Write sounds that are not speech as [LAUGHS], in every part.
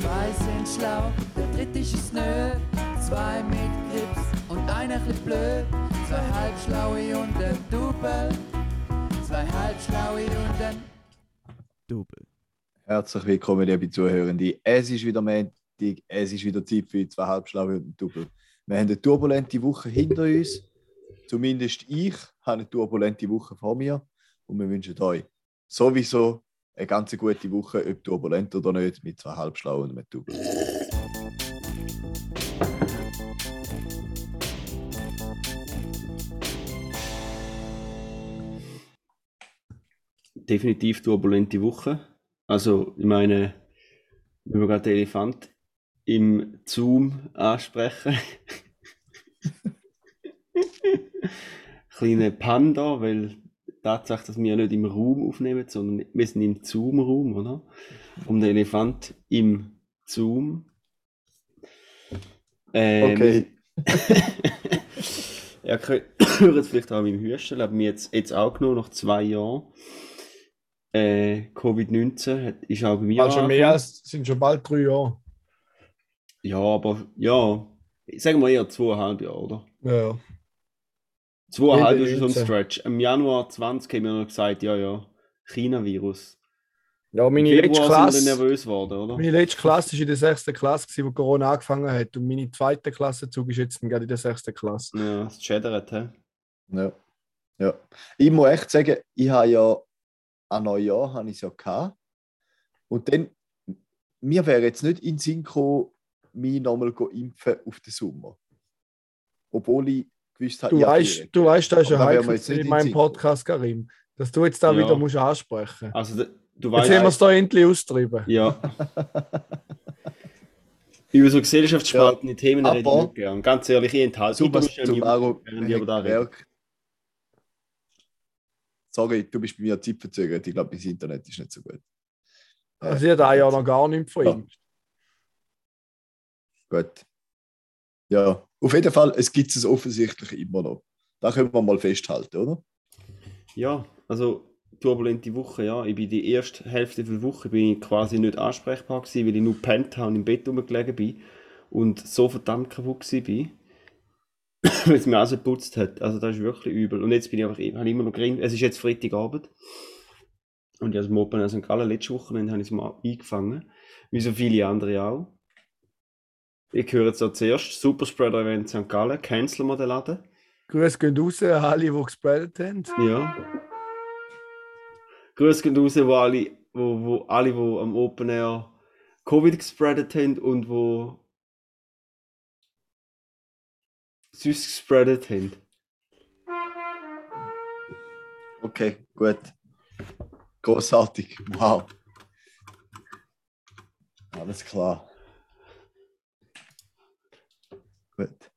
Zwei sind schlau, der dritte ist es nö. Zwei mit Grips und einer bisschen blöd. Zwei halbschlaue und ein Double. Zwei halbschlaue und ein Double. Herzlich willkommen, liebe Zuhörende. Es ist wieder Montag, es ist wieder Zeit für zwei Halbschlaue und ein Double. Wir haben eine turbulente Woche hinter uns. Zumindest ich habe eine turbulente Woche vor mir und wir wünschen euch sowieso eine ganz gute Woche, ob turbulent oder nicht, mit zwei Halbschlauen und einem Double. Definitiv turbulente Woche. Also, ich meine, wenn wir gerade den Elefant im Zoom ansprechen. [LAUGHS] Kleine Panda, weil Tatsache, dass wir nicht im Raum aufnehmen, sondern wir sind im Zoom-Raum, oder? Um den Elefant im Zoom. Ähm, Okay. [LAUGHS] ja, [COUGHS] hören es vielleicht auch an meinem Hüstel, aber mir jetzt, jetzt auch genommen, nach zwei Jahren. Äh, Covid-19 hat- ist auch bei mir Also mehr als sind schon bald drei Jahre. Ja, aber ja, sagen wir eher zweieinhalb Jahre, oder? Ja. Zweieinhalb ist so ein 19. Stretch. Im Januar 20 haben wir noch gesagt, ja, ja, China-Virus. Ja, meine letzte Februar sind wir Klasse, nervös geworden, oder? meine letzte Klasse war in der sechsten Klasse, wo Corona angefangen hat. Und meine zweite Klassenzug ist jetzt gerade in der sechsten Klasse. Ja, es schädert, hä? Ja. ja. Ich muss echt sagen, ich habe ja an Neujahr habe ich es ja gehabt. Und dann, mir wäre jetzt nicht in den Sinn gekommen, mich nochmal go impfen auf den Sommer. Obwohl ich gewusst habe, Du habe weißt, direkt. du weißt, das ist ja wir heikel in in meinem Podcast, Karim. Dass du jetzt da Ja. wieder musst ansprechen musst. Also, du Jetzt haben wir es weißt, da endlich austrieben. ja. [LAUGHS] Über so gesellschaftsspaltende Themen Aber- rede ich nicht gern. Ganz ehrlich, ich enthalte während ich aber da rede. gemerkt, Sorry, du bist bei mir zeitverzögert. Ich glaube, mein Internet ist nicht so gut. Also ich habe da ja noch gar nichts von Ja. ihm. Gut. Ja, auf jeden Fall, es gibt es offensichtlich immer noch. Da können wir mal festhalten, oder? Ja, also turbulente Woche, ja. Ich bin die erste Hälfte der Woche bin ich quasi nicht ansprechbar gewesen, weil ich nur gepennt habe und im Bett rumgelegen bin und so verdammt kaputt bin, [COUGHS] weil es mir also geputzt hat. Also das ist wirklich übel. Und jetzt bin ich einfach habe immer noch grin. Es ist jetzt Freitagabend und ich habe das Mopen in St. Gallen letzte Wochenende habe ich es mal eingefangen, wie so viele andere auch. Ich höre jetzt da zuerst Superspreader Event St. Gallen, canceln wir den Laden. Grüße gehen raus an alle, die gespreadet haben. Ja. Grüße gehen raus, wo alle, wo, wo alle, wo am Open Air Covid gespreadet haben und wo süß gespreadet haben. Okay, gut. Großartig. Wow. Alles klar. Gut.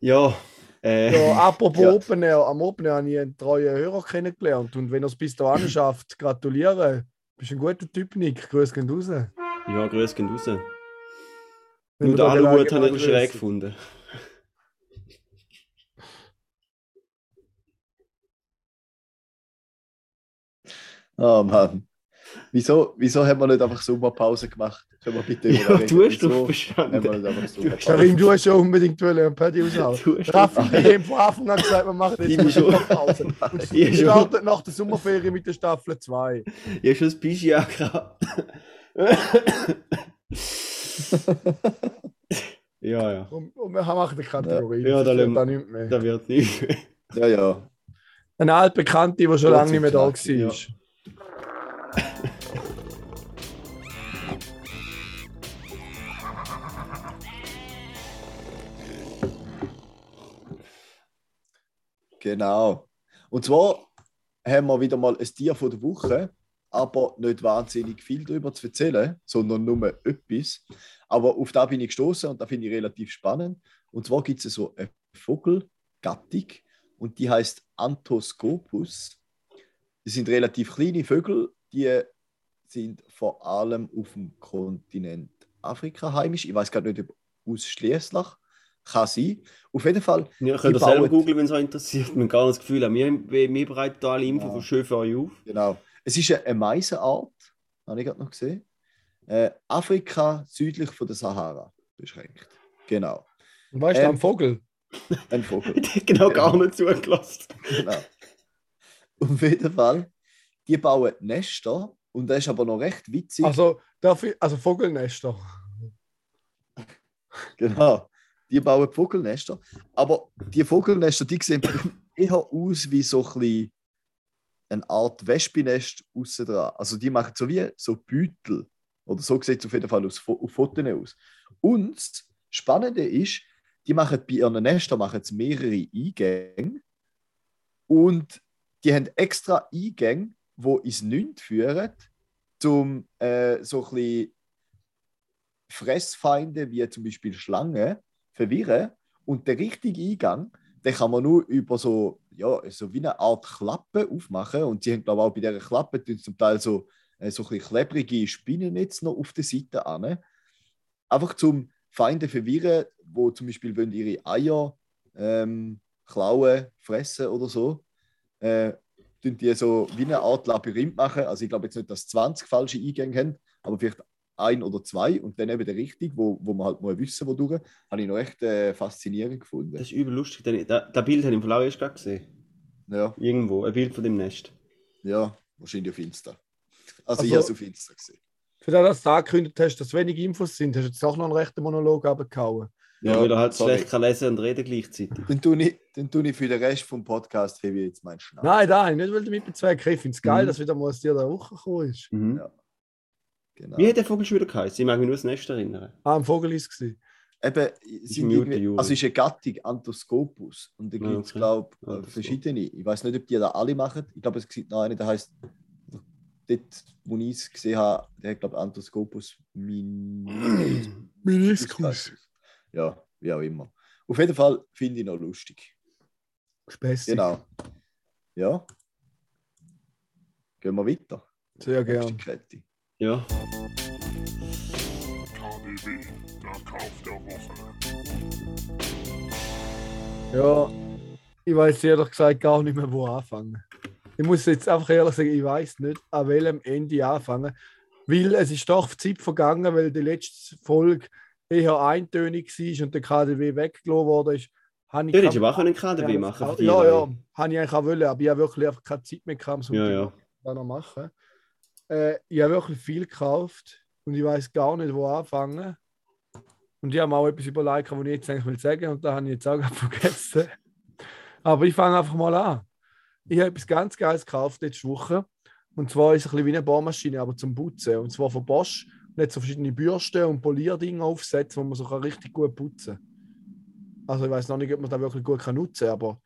Ja, äh, Ja, apropos [LAUGHS] Ja. Open Air, am Open Air habe ich einen treuen Hörer kennengelernt. Und wenn er es bis dahin schafft, gratuliere. Bist ein guter Typ, Nick. Grüße gehen raus. ja, grüße gehen raus. Wenn Nur da Aluhut Gelegenheit aber schräg gefunden. Oh Mann. Wieso, wieso haben wir nicht einfach Sommerpause gemacht? Können wir bitte Ja, du hast doch verstanden. Karim, du hast ja unbedingt wollen, ein Paddy hast Raffi, doch- wir haben von Anfang an gesagt, wir machen Ich jetzt eine schon- Sommerpause. Und Ich wir starten nach der Sommerferien mit der Staffel 2. Ich habe schon das Pischi angehabt. [LAUGHS] ja, ja. Und, und wir machen eine Kategorie. Ja, da das lassen- wird da nicht mehr. Da wird nicht mehr. Ja, ja. [LAUGHS] Eine altbekannte, die schon lange nicht mehr da war. und ja. [LAUGHS] Genau. Und zwar haben wir wieder mal ein Tier von der Woche, aber nicht wahnsinnig viel darüber zu erzählen, sondern nur etwas. Aber auf da bin ich gestoßen und da finde ich relativ spannend. Und zwar gibt es so eine Vogelgattung und die heißt Anthoscopus. Das sind relativ kleine Vögel, die sind vor allem auf dem Kontinent Afrika heimisch. Ich weiß gar nicht, ob ausschließlich. Kann sein. Auf jeden Fall Ja, könnt ihr Die selber googeln, wenn es euch interessiert. Wir haben gar nicht das Gefühl haben. Wir, wir, wir bereiten da alle Infos Ja. von schön für euch auf. Genau. Es ist eine- eine Meisenart, habe ich gerade noch gesehen. äh, Afrika südlich von der Sahara beschränkt. Genau. Und weißt du, Ähm, am Vogel? Ein Vogel. [LAUGHS] Genau gar nicht zugelassen. genau. Auf jeden Fall, die bauen Nester und das ist aber noch recht witzig. Also, darf ich, also Vogelnester. Genau. Die bauen Vogelnester. Aber die Vogelnester, die sehen [LAUGHS] eher aus wie so ein eine Art Wespennest außen dran. Also die machen so wie so Beutel. Oder so sieht es auf jeden Fall aus, auf Fotos aus. Und das Spannende ist, die machen bei ihren Nestern machen mehrere Eingänge. Und die haben extra Eingänge, die ins Nichts führen, um äh, so ein bisschen Fressfeinde wie zum Beispiel Schlangen verwirren. Und der richtige Eingang, den kann man nur über so, ja, so wie eine Art Klappe aufmachen. Und sie haben, glaube ich, auch bei dieser Klappe zum Teil so, äh, so ein bisschen klebrige Spinnennetze noch auf der Seite an. Einfach zum Feinde verwirren, wo zum Beispiel wollen ihre Eier ähm, klauen, fressen oder so. Äh, die so wie eine Art Labyrinth machen. Also ich glaube jetzt nicht, dass 20 falsche Eingänge haben, aber vielleicht ein oder zwei und dann eben der richtige, wo, wo man halt mal wissen, wo durch. Habe ich noch echt äh, faszinierend gefunden. Das ist übel lustig. Das, das das Bild habe ich im Verlauf erst gerade gesehen. Ja, Irgendwo, ein Bild von dem Nest. ja, wahrscheinlich auf Insta. Also, Also- ich habe es auf Insta gesehen. Für das, dass du angekündigt hast, dass wenig Infos sind, hast du jetzt auch noch einen rechten Monolog abgehauen. Ja, weil er halt sorry. schlecht kann lesen und reden gleichzeitig. Dann tue, ich, dann tue ich für den Rest vom Podcast ich jetzt meinen Schnapp. Nein, nein, nicht weil du mit bezwecken. Ich finde es geil, Mhm. dass wieder mal aus dir der Woche gekommen ist. Mhm. Ja. Genau. Wie hat der Vogel schon wieder geheißen? Ich mag mich nur das Nest erinnern. Ah, ein Vogel ist es. Eben, Ist sind irgendwie, also es ist eine Gattung Anthoscopus und da Ah, gibt es, okay. glaube ich, Anthoscopus. verschiedene. Ich weiß nicht, ob die da alle machen. Ich glaube, es gibt noch einen, der heißt, dort, wo ich es gesehen habe, der hat, glaube ich, Anthoscopus miniscus. [CLEARS THROAT] Meniskus. Ja, wie auch immer. Auf jeden Fall finde ich noch lustig. Späßig. Genau. Ja. Gehen wir weiter. Sehr Nächste gern. Kette. Ja. KDW, der Kauf der Woche. Ja, ich weiß ehrlich gesagt gar nicht mehr, wo anfangen. Ich muss jetzt einfach ehrlich sagen, ich weiß nicht, an welchem Ende anfangen. Weil es ist doch Zeit vergangen, weil die letzte Folge eher eintönig war und der KDW weggelassen worden ist. Habe ich Du hättest kein- aber auch einen KDW machen Ja, ja, habe ich eigentlich auch wollen, aber ich habe wirklich einfach keine Zeit mehr gehabt, um Ja, ja. das noch machen. Äh, ich habe wirklich viel gekauft und ich weiß gar nicht, wo anfangen. Und ich habe auch etwas überlegt, was ich jetzt eigentlich will sagen und da habe ich jetzt auch [LAUGHS] vergessen. Aber ich fange einfach mal an. Ich habe etwas ganz Geiles gekauft letzte Woche. Und zwar ist es ein bisschen wie eine Bohrmaschine, aber zum Putzen. Und zwar von Bosch. Und hat so verschiedene Bürsten und Polierdinge aufsetzt, wo man so richtig gut putzen kann. Also ich weiß noch nicht, ob man das wirklich gut nutzen kann, aber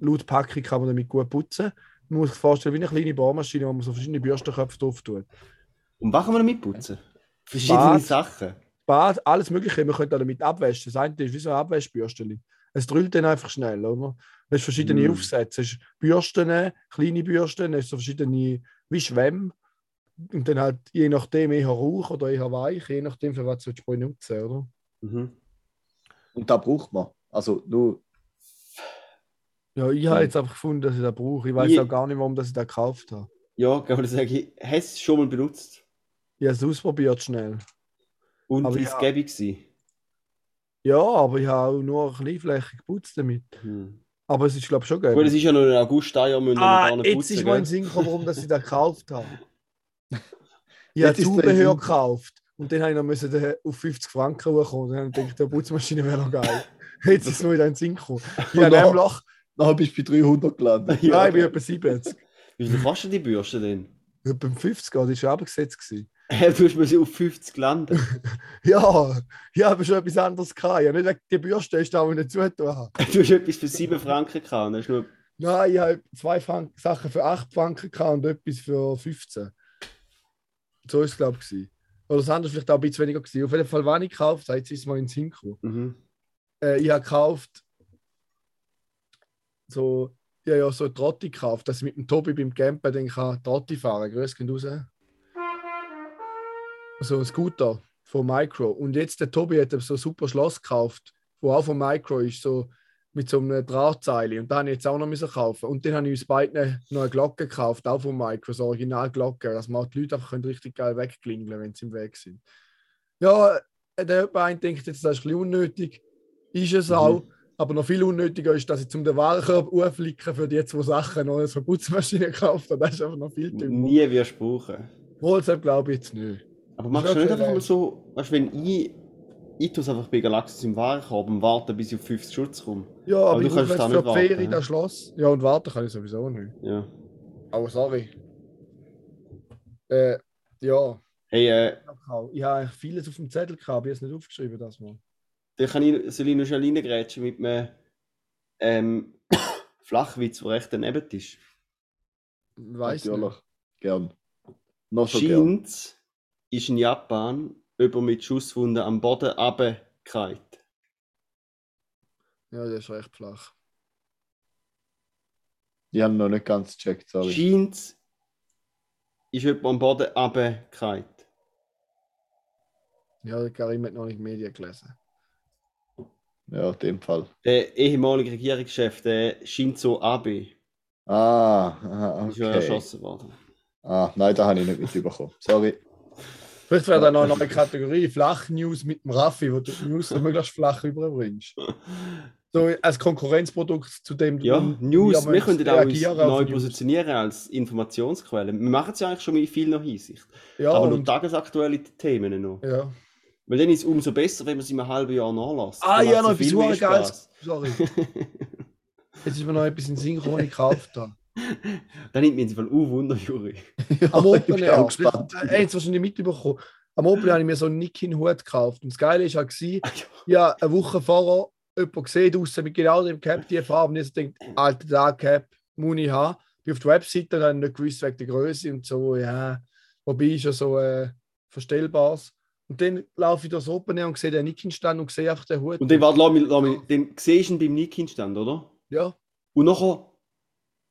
laut Packung kann man damit gut putzen. Man muss sich vorstellen, wie eine kleine Bohrmaschine, wo man so verschiedene Bürstenköpfe drauf tut. Und was kann man damit putzen? Verschiedene Bad. Sachen. Bad, alles Mögliche, man könnte damit abwaschen. Das eine ist wie so ein Abwaschbürstchen. Es drüllt dann einfach schnell, oder? Du hast verschiedene Mm. Aufsätze. Es ist Bürsten, kleine Bürsten, es so verschiedene wie Schwämme. Und dann halt je nachdem eher Rauch oder eher weich, je nachdem, für was du benutzen oder? Mhm. Und da braucht man. Also nur, Ja, ich habe jetzt einfach gefunden, dass ich das brauche. Ich weiß Wie- auch gar nicht, warum dass ich das gekauft habe. Ja, kann man das sagen, ich habe es schon mal benutzt. Ich habe es ausprobiert schnell. Und Aber wie es ja. gäbe gewesen. Ja, aber ich habe auch nur kleinflächig geputzt damit. Hm. Aber es ist, glaube ich, schon geil. Gut, es ist ja noch ein August, Jahr müssen Ah, gar nicht jetzt putzen, ist mir in gell? den Sinn gekommen, warum dass ich das gekauft habe. [LAUGHS] Ich habe ist Zubehör Sinn- gekauft und dann habe ich noch auf 50 Franken hochkommen. Dann habe ich gedacht, die Putzmaschine wäre noch geil. [LAUGHS] Jetzt ist es wieder in den Sinn gekommen. Ich habe nämlich, nachher bist du bei 300 gelandet. [LAUGHS] Ja. nein, ich bin etwa 70. Wie viel kostet die Bürste denn? Etwa 50, das war [LAUGHS] schon abgesetzt. Gewesen. du sie auf 50 landen. [LAUGHS] Ja, ich habe schon etwas anderes gehabt. Habe nicht wegen die Bürste, ist da, wo ich nicht zugetan habe. Du hast etwas für 7 Franken gehabt. und hast nur... Nein, ich habe zwei Franken, Sachen für 8 Franken gehabt und etwas für 15. So ist es, glaube ich. Oder das andere vielleicht auch ein bisschen weniger. Gewesen. Auf jeden Fall, wann ich gekauft habe, jetzt ist es mal in den Sinn gekommen. Mhm. Äh, ich habe gekauft, so, ja, ja, so Trotti gekauft, dass ich mit dem Tobi beim Campen dann kann Trotti fahren Grüß gehen raus. So ein Scooter von Micro. Und jetzt der Tobi hat so ein super Schloss gekauft, wo auch von Micro ist. So, mit so einem Drahtseil. Und da habe ich jetzt auch noch müssen kaufen. Und dann habe ich uns beiden noch eine Glocke gekauft, auch von Mike, so Originalglocke, dass man auch die Leute einfach richtig geil wegklingeln wenn sie im Weg sind. Ja, der eine denkt jetzt, das ist ein bisschen unnötig. Ist es auch. Aber noch viel unnötiger ist, dass ich zum den Warenkorb auflicken für die zwei Sachen noch so eine Putzmaschine [LAUGHS] gekauft habe. Das ist einfach noch viel dümmer. Nie wirst du brauchen. WhatsApp glaube ich jetzt nicht. Aber machst du nicht einfach mal so, weißt du, wenn ich, ich tue es einfach bei Galaxis im Warenkorb und warte, bis ich auf 50 Schutz komme. Ja, Aber aber, du ich kannst jetzt für die Ferien ja. das Schloss. Ja, und warten kann ich sowieso nicht. Ja. Aber sorry. Äh, ja. Hey, äh, Ich habe vieles auf dem Zettel gehabt, ich habe es nicht aufgeschrieben, das mal. Da kann ich, soll ich noch schnell reingrätschen mit einem ähm, [COUGHS] Flachwitz, der recht daneben ist. Weiß Natürlich. nicht. Gern. Noch so gern. Ist in Japan jemand mit Schusswunden am Boden runtergefallen. Ja, das ist recht flach. Die haben noch nicht ganz gecheckt, sorry. Scheint ist jemand am Boden runtergefallen. Ja, der Karim hat noch nicht die Medien gelesen. Ja, in dem Fall. Der ehemalige Regierungschef, der Shinzo Abe, Ah, ah, ist ja okay. erschossen worden. Ah, nein, da habe ich nicht mitbekommen. Sorry. Vielleicht wäre da noch eine neue Kategorie Flach-News mit dem Raffi, wo du die News so möglichst flach überbringst. So als Konkurrenzprodukt zu dem Ja, News, wir können auch uns neu News. positionieren als Informationsquelle. Wir machen es ja eigentlich schon mit viel noch Hinsicht. Ja, aber nur tagesaktuelle Themen noch. ja. Weil dann ist es umso besser, wenn man sie einem halben Jahr nachlässt. Ah, Dann ja, noch etwas super Geiles. Sorry. [LAUGHS] Jetzt ist mir noch etwas in den Sinn gekommen, ich gekauft habe. [LAUGHS] Dann nimmt man sie voll uh, Wunder, Juri. [LAUGHS] Am ich Open bin Air. auch gespannt. Ey, jetzt wahrscheinlich mitbekommen. Am Open Air habe ich mir so einen Nikin-Hut gekauft. Und das Geile war halt, gewesen, ja, eine Woche vorher jemanden gesehen draussen mit genau dem Cap, die Farbe. Und ich so gedacht, alter, der Cap muss ich haben. Bin auf der Webseite und habe nicht gewusst wegen der Größe und so, ja. Wobei ist ja so äh, verstellbares. Und dann laufe ich durchs Open und sehe den Nikin-Stand und sehe einfach den Hut. Und dann, warte, lass mich, lass mich, dann siehst du ihn beim Nikin-Stand, oder? ja, Und nachher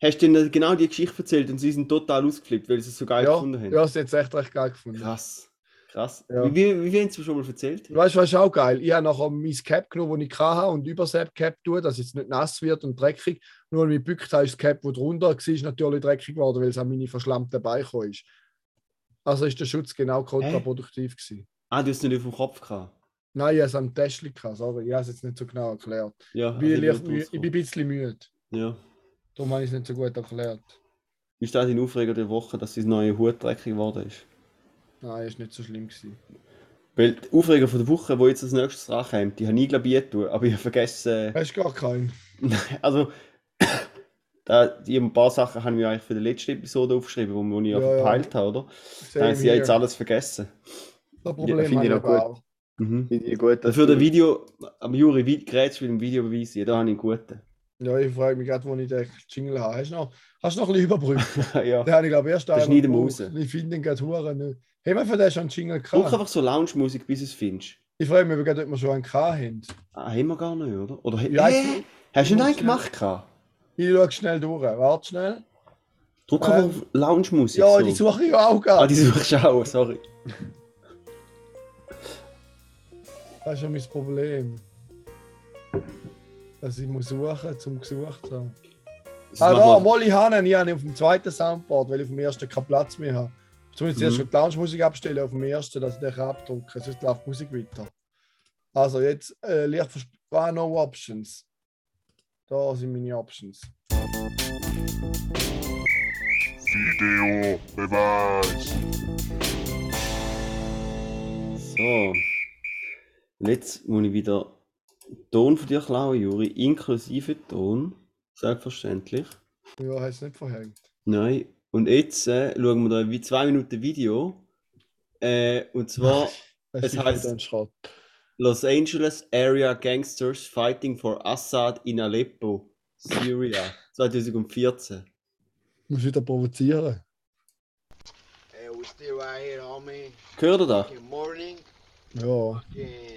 hast du ihnen genau die Geschichte erzählt und sie sind total ausgeflippt, weil sie es so geil ja, gefunden haben. ja, das ist jetzt echt recht geil gefunden. Krass. Krass. Ja. Wie, wie, wie haben sie schon mal erzählt? Weißt du, was ist auch geil? Ich habe nachher mein Cap genommen, das ich hatte und über das Cap tue, dass es nicht nass wird und dreckig. Nur weil ich gebückt habe, ist das Cap, das drunter war, ist natürlich dreckig geworden, weil es an meine verschlammten Beine ist. Also ist der Schutz genau kontraproduktiv gewesen. Ah, du hast es nicht auf dem Kopf gehabt. Nein, ich habe es am Täschchen gehabt, sorry. Ich habe es jetzt nicht so genau erklärt. Ja, Ich bin, also nicht müde, ich bin ein bisschen müde. Ja. Darum habe ich es nicht so gut erklärt. Wie ist das dein Aufreger der Woche, dass sein neuer Hut dreckig geworden ist? Nein, ist nicht so schlimm gewesen. Weil die Aufreger von der Woche, die jetzt als nächstes rankommt, die habe ich glaube ich tun, aber ich habe vergessen. Hast du gar keinen? [LAUGHS] Also, [COUGHS] da, die ein paar Sachen haben wir eigentlich für die letzte Episode aufgeschrieben, wo wir ja, Ja, ja. verpeilt haben, oder? Da Same haben sie ja jetzt alles vergessen. Das Problem finde ich habe noch gut. Mhm. Finde ich gut, Für das Video, am Juri, du mit dem Videobeweis? Ja, da habe ich einen guten. Ja, ich frage mich gerade, wo ich den Jingle habe. Hast du noch, hast du noch ein bisschen überbrückt? [LAUGHS] ja. Den habe ich glaube erst Das einmal schneiden wir raus. Ich finde den gerade Huren nicht. Haben wir für den schon einen Jingle Druck gehabt? einfach so Lounge-Musik, bis es findest. Ich frage mich, gerade, ob wir schon einen gehabt haben. Ah, haben wir gar nicht, oder? Oder Ja, ich- Hast du ich einen gemacht? gehabt? Ich schaue schnell durch. Warte schnell. Druck Ähm, einfach auf Lounge-Musik. Ja, so. die suche ich auch Ah, gerade. die suchst du auch, sorry. [LAUGHS] Das ist ja mein Problem. Dass ich muss suchen, zum gesucht zu haben. Ah, da, Hannen, ich habe ihn auf dem zweiten Soundboard, weil ich auf dem ersten keinen Platz mehr habe. Zumindest erst Mhm. schon die Lounge-Musik abstellen auf dem ersten, dass ich den abdrucken kann. Sonst läuft die Musik weiter. Also jetzt äh, versp- ah, no options. Da sind meine Options. Video Beweis. So. Und jetzt muss ich wieder Ton von dir klauen, Juri, inklusive Ton. Selbstverständlich. Ja, hast du nicht verhängt. Nein. Und jetzt äh, schauen wir da wie zwei Minuten Video. Äh, und zwar [LAUGHS] Es Schrott. Los Angeles Area Gangsters Fighting for Assad in Aleppo, Syria, 2014. Muss wieder provozieren. Hey, we still right here, homie. Gehört ihr das? Fucking morning. Ja. Fucking.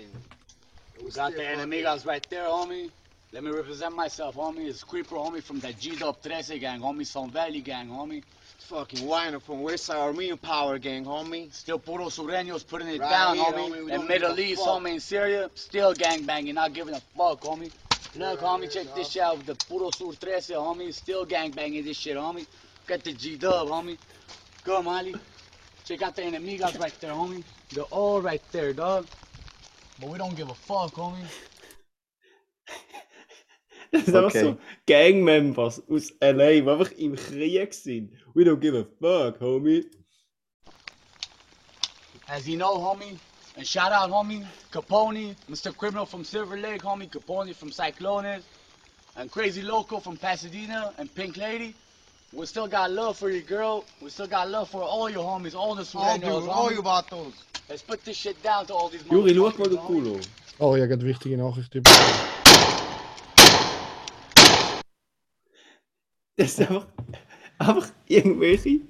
Got the enemigas right there, homie. Let me represent myself, homie. It's Creeper, homie, from the G-Dub 13 gang, homie. Son Valley gang, homie. Fucking whiner from Westside Armenian Power Gang, homie. Still puro sureños putting it Right down, here, homie. homie. In Middle East, homie, in Syria, still gang banging, not giving a fuck, homie. Look, homie, check this shit out the Puro Sur 13, homie. Still gang banging this shit, homie. Got the G Dub, homie. Come, Molly. Check out the enemigas right there, homie. They're all right there, dog. But we don't give a fuck, homie. Das sind einfach Okay. so Gangmembers aus LA, die einfach im Krieg sind. We don't give a fuck, homie. As you know, homie, and shout out, homie, Capone, Mr. Criminal from Silver Lake, homie, Capone from Cyclones, and Crazy Loco from Pasadena, and Pink Lady. We still got love for your girl. We still got love for all your homies, all the All you, all homie. you vatos. Let's put this shit down to all these Juri, schau mal, homie. Kulo. Oh, habe gerade wichtige Nachricht bekommen. Das sind einfach, einfach irgendwelche.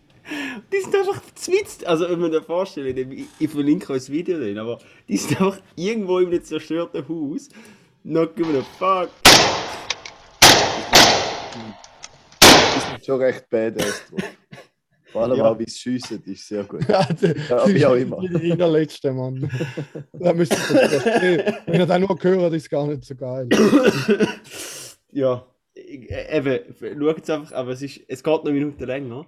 Die sind einfach zwitzt. Also, wenn man sich vorstellt, ich, ich verlinke euch das Video dann, aber die sind einfach irgendwo in einem zerstörten Haus. Not giving a fuck. Schon recht badass drauf. [LAUGHS] Vor allem Ja. auch, wie sie schiessen, ist sehr gut. [LAUGHS] Ja, der- Ja, wie auch immer. Die allerletzte, Mann. [LAUGHS] da müsst ihr. Wenn ihr das nur hört, ist es gar nicht so geil. ja, ich- äh, eben, schaut es einfach, aber es, ist, es geht noch eine Minute länger.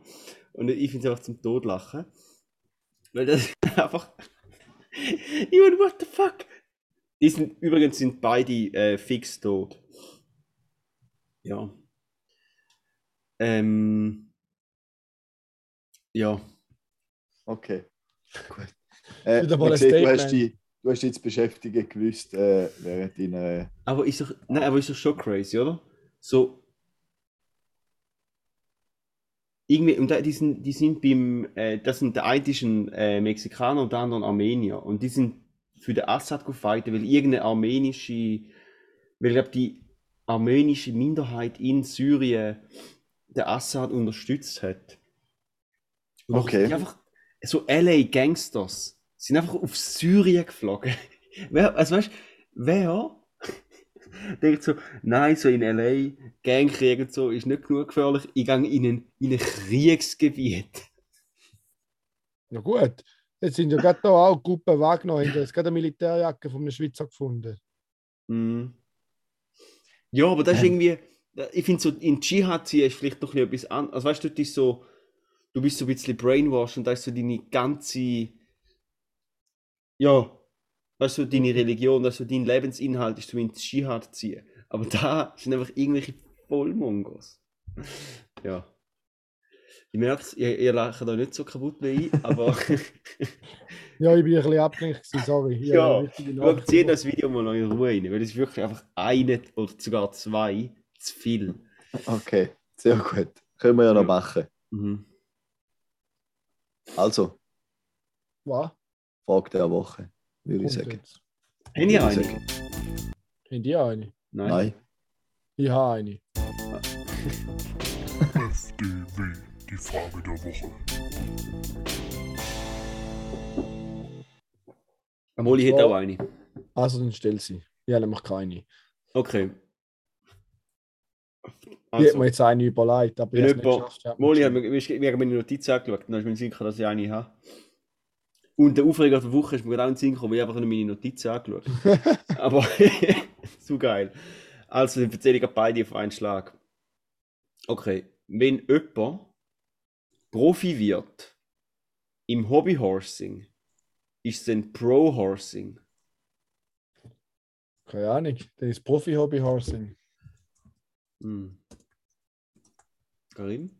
Und ich finde es einfach zum Todlachen. Weil das ist einfach. Meine, what the fuck? Die sind, übrigens sind beide äh, fix tot. Ja. Ähm. Ja. Okay. [LAUGHS] Gut. Äh, Wieder mal man ein sieht, du, hast die, du hast dich jetzt beschäftigen gewusst äh, während deiner. Aber ist doch, nein, aber ist doch schon crazy, oder? So. Irgendwie, und da- die sind, die sind beim, äh, das sind der eine ist ein äh, Mexikaner und der andere ein Armenier. Und die sind für den Assad gefightet, weil irgendeine armenische, weil ich glaube, die armenische Minderheit in Syrien den Assad unterstützt hat. Und Okay. einfach, so LA Gangsters sind einfach auf Syrien geflogen. [LAUGHS] wer, also weißt du, wer [LAUGHS] denkt so, nein, so in LA, Gangkrieg und so ist nicht genug gefährlich, ich gehe in ein, in ein Kriegsgebiet. Ja gut. Jetzt sind ja gerade da auch Gruppen wahrgenommen. Es hat gerade eine Militärjacke von einem Schweizer gefunden. Mhm. Ja, aber das ist irgendwie, ich finde so, in Dschihad ziehen ist vielleicht noch ein bisschen etwas anderes. Also weißt du, ist so, du bist so ein bisschen brainwashed und da ist so deine ganze, ja, weißt du, deine Religion, also dein Lebensinhalt ist so in Dschihad ziehen. Aber da [LAUGHS] sind einfach irgendwelche Vollmongos. [LAUGHS] Ja. Ich merke es, ihr, ihr lacht da nicht so kaputt wie ich, aber [LAUGHS] Ja, ich bin ein bisschen abgelenkt, sorry. Ich Ja, Nachricht zieh das Video mal noch in Ruhe rein, weil es ist wirklich einfach eine oder sogar zwei zu viel. Okay, sehr gut. Können wir ja noch Ja. machen. Mhm. Also, Was? Frage der Woche, würde ich sagen. Würde ich eine? Haben die eine? Nein. Nein. Ich habe eine. FDW, die Frage der Woche. Amoli hat Ja. auch eine. Also dann stell sie. Ich habe nämlich keine. Okay. Ich Also, mir jetzt eine überlegt, aber ich habe es nicht geschafft. Ich Moli hat mir hat meine Notiz angeschaut, dann ist mir sicher, dass ich eine habe. Und der Aufreger der Woche ist mir gerade auch in den Sinn gekommen, weil ich einfach nur meine Notizen angeschaut [LAUGHS] Aber [LAUGHS] so geil. Also, dann erzähle ich beide auf einen Schlag. Okay, wenn jemand Profi wird im Hobbyhorsing, ist es ein Pro-Horsing. Keine Ahnung. Das ist Profi-Hobby-Horsing. Hm. Karim?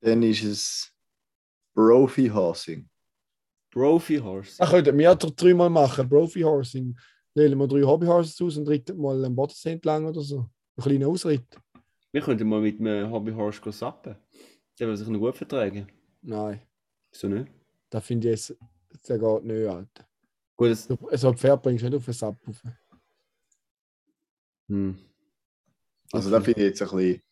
Dann ist es Profi Horsing. Profi-Horsing. Ach, könnten wir doch dreimal machen. Profi-Horsing. Wählen wir drei Hobby-Horses aus und ritten mal einen Bodensee entlang oder so. Ein kleiner Ausritt. Wir könnten mal mit einem Hobbyhorse gehen sappen. Der würde sich noch gut vertragen. Nein, Wieso nicht? das finde ich jetzt, der geht nicht, Alter. Gut, das, Du- So ein Pferd bringst du nicht auf den Sapp rauf. hm. Also, da finde ich jetzt ein bisschen.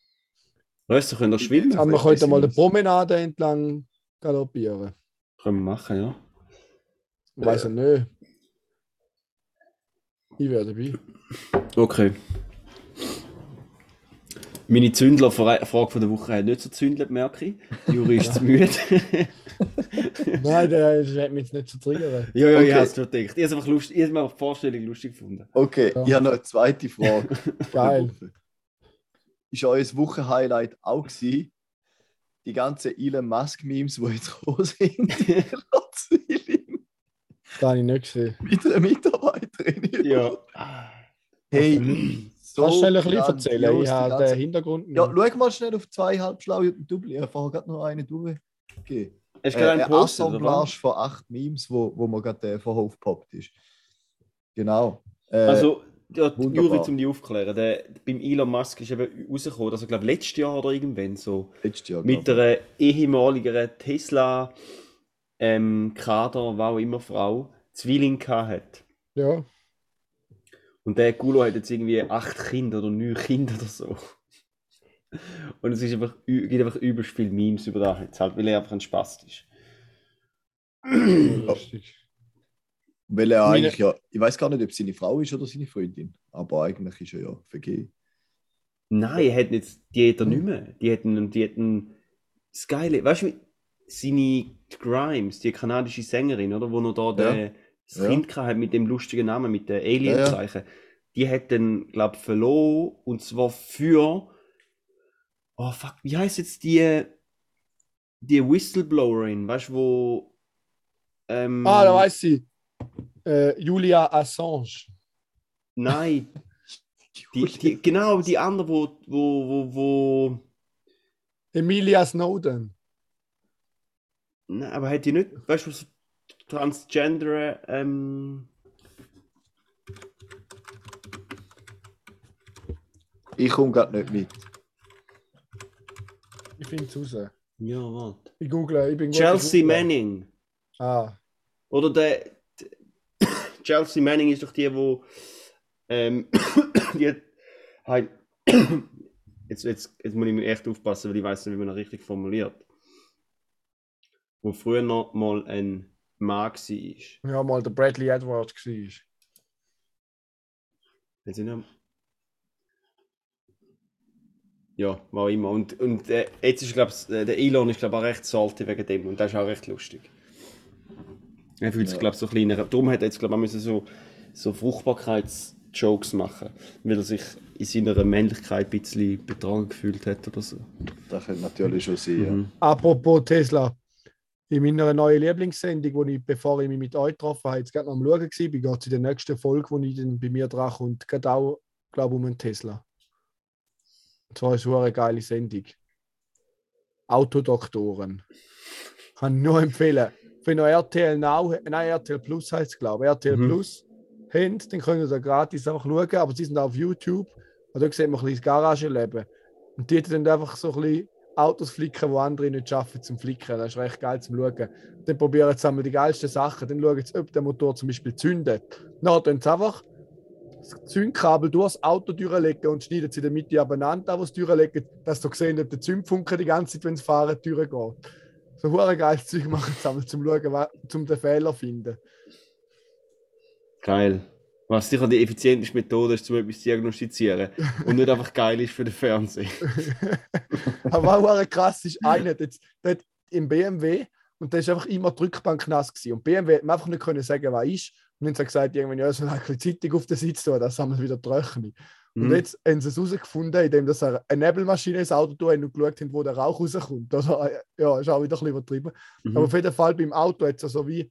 Weißt du, können doch schwimmen. Aber wir vielleicht könnten mal eine Promenade entlang galoppieren. Können wir machen, ja. Ich weiß ja nicht. Ich wäre dabei. Okay. Meine Zündler-Frage von der Woche hat nicht so zündelt, merke ich. Juri ist [LAUGHS] zu müde. Nein, das hat mich jetzt nicht zu triggern. ja, ja, ich Okay. habe es schon gedacht. Ich habe es einfach lustig, ich habe einfach die Vorstellung lustig gefunden. Okay, Ja. ich habe noch eine zweite Frage. Geil. Ist euer Wochenhighlight auch gewesen? Die ganzen Elon Musk-Memes, die jetzt gekommen sind? [LAUGHS] [LAUGHS] Das habe ich nicht gesehen. mit einer Mitarbeiterin. Ja. Hey, so Kannst du schnell ein bisschen erzählen? Ich habe ganze- den Hintergrund. Ja, schau mal schnell auf zwei halbschlaue Double. Ich habe vorher gerade noch eine durchgegeben. Hast du Äh, gerade eine einen Post? Assemblage von acht Memes, wo, wo mir gerade äh, vorher aufgepoppt ist. Genau. Äh, Also, ja. Juri, um die aufzuklären, der, beim Elon Musk ist eben rausgekommen, dass er, glaube letztes Jahr oder irgendwann so letztes Jahr. mit einer ehemaligen Tesla ähm, Kader, was auch immer Frau, Zwilling gehabt hat. Ja, Und der Gulo hat jetzt irgendwie acht Kinder oder neun Kinder oder so. Und es ist einfach, gibt einfach übelst viele Memes über das jetzt halt, weil er einfach ein Spast ist. lustig. Weil er Meine- eigentlich ja, ich weiß gar nicht, ob es seine Frau ist oder seine Freundin, aber eigentlich ist er ja vergeben. Nein, er hat nicht, die hat er nicht mehr. Die hätten, die hätten das Geile, weißt du, seine Grimes, die kanadische Sängerin, oder, wo noch da der, das Ja. Kind gehabt hat mit dem lustigen Namen, mit den Alien-Zeichen, die hat dann, glaube ich, verloren, und zwar für, oh fuck, wie heißt jetzt die, die Whistleblowerin, weißt du, wo, ähm, Ah, da weiß ich. Äh, Julia Assange. nein, [LAUGHS] die, die, genau, die andere, wo, wo, wo, wo, Emilia Snowden. Nein, aber hat die nicht, weißt du, so Transgender, ähm, Ich komme gerade nicht mit. Ich finde es raus. ja, warte. Ich google, ich bin Chelsea. Manning. Ah, Oder der, Chelsea Manning ist doch die, wo, ähm, [COUGHS] die hat, [COUGHS] jetzt, jetzt, jetzt muss ich mir echt aufpassen, weil ich weiß nicht, wie man das richtig formuliert. Wo früher noch mal ein Mann war. ja, mal der Bradley Edwards war. Jetzt sind wir- Ja, war immer. Und, und äh, jetzt ist, glaube ich, der Elon ist, glaube ich, auch recht salty wegen dem. Und das ist auch recht lustig. Er fühlt sich, Ja. glaube ich, so kleiner. Darum hat er jetzt, glaube ich, müssen so, so Fruchtbarkeitsjokes machen. Weil er sich in seiner Männlichkeit ein bisschen betragen gefühlt hat oder so. Das könnte natürlich schon sein. Ja. Mhm. Apropos Tesla. In meiner neuen Lieblingssendung, wo ich, bevor ich mich mit euch getroffen habe, jetzt gerade noch am Schauen war, geht es in der nächsten Folge, wo ich dann bei mir dran kommt, geht auch, glaube ich, um einen Tesla. Und zwar ist es eine geile Sendung. Autodoktoren. Kann ich nur empfehlen. Wenn ihr RTL Now, nein, RTL Plus heißt es, glaube ich, RTL Mhm. Plus habt, dann könnt ihr da gratis einfach schauen, aber sie sind auch auf YouTube. Und da sieht man ein bisschen das Garagenleben. Und die dann einfach so ein bisschen Autos flicken, die andere nicht schaffen zum Flicken. Das ist recht geil zum Schauen. Dann probieren sie einmal die geilsten Sachen. Dann schauen sie, ob der Motor zum Beispiel zündet. Dann tun sie einfach das Zündkabel durchs Auto durchlegen und schneiden sie in der Mitte abeinander, wo sie durchlegen, dass sie sehen, ob der Zündfunke die ganze Zeit, wenn sie fahren, durchgeht. So hure geiles [LAUGHS] Zeug machen einmal zum Schauen, zum den Fehler zu finden. Geil. Was sicher die effizienteste Methode ist, um etwas zu diagnostizieren. [LAUGHS] Und nicht einfach geil ist für den Fernseher. [LAUGHS] Aber auch krass ist einer, der, der im BMW und der ist einfach immer die Rückbank nass gewesen. Und BMW hat mir einfach nicht können sagen, was ist. Und dann hat er gesagt, irgendwann, ja, so ein bisschen Zeitung auf den Sitz tun, das haben wir wieder trocken. Und Mhm. jetzt haben sie es herausgefunden, indem dass er eine Nebelmaschine ins Auto tun und geschaut haben, wo der Rauch rauskommt. Oder, ja, ist auch wieder ein bisschen übertrieben. Mhm. Aber auf jeden Fall beim Auto hat es so wie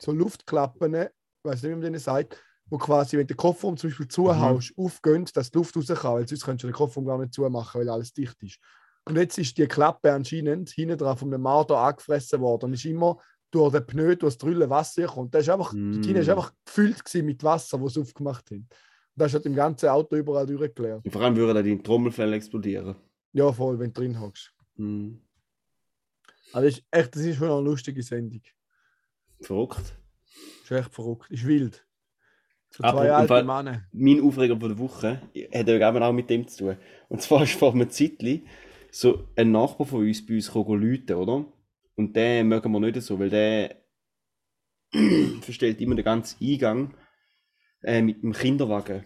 so Luftklappen, ich weiß nicht, wie man denen sagt, wo quasi, wenn du den Kofferraum zum Beispiel zuhaust, aufgehen, dass die Luft raus kann, weil sonst könntest du den Kofferraum gar nicht zumachen, weil alles dicht ist. Und jetzt ist die Klappe anscheinend hinten dran von einem Marder angefressen worden und ist immer durch den Pneu, durch das Drüllen Wasser kommt. Das ist einfach, Mm. Die Tine ist einfach gefüllt mit Wasser, das sie aufgemacht haben. Das hat im ganzen Auto überall durchgeleert. Und vor allem würde dann deine Trommelfälle explodieren. Ja, voll, wenn du drin hockst. Mhm. Also das ist echt, das ist schon eine lustige Sendung. Verrückt. Ist echt verrückt. Ist wild. So zwei alte Männer. mein Aufreger von der Woche hat eben auch mit dem zu tun. Und zwar ist vor einem Zeitli so ein Nachbar von uns bei uns gekommen oder? Und den mögen wir nicht so, weil der [CLEARS THROAT] verstellt immer den ganzen Eingang äh, mit dem Kinderwagen.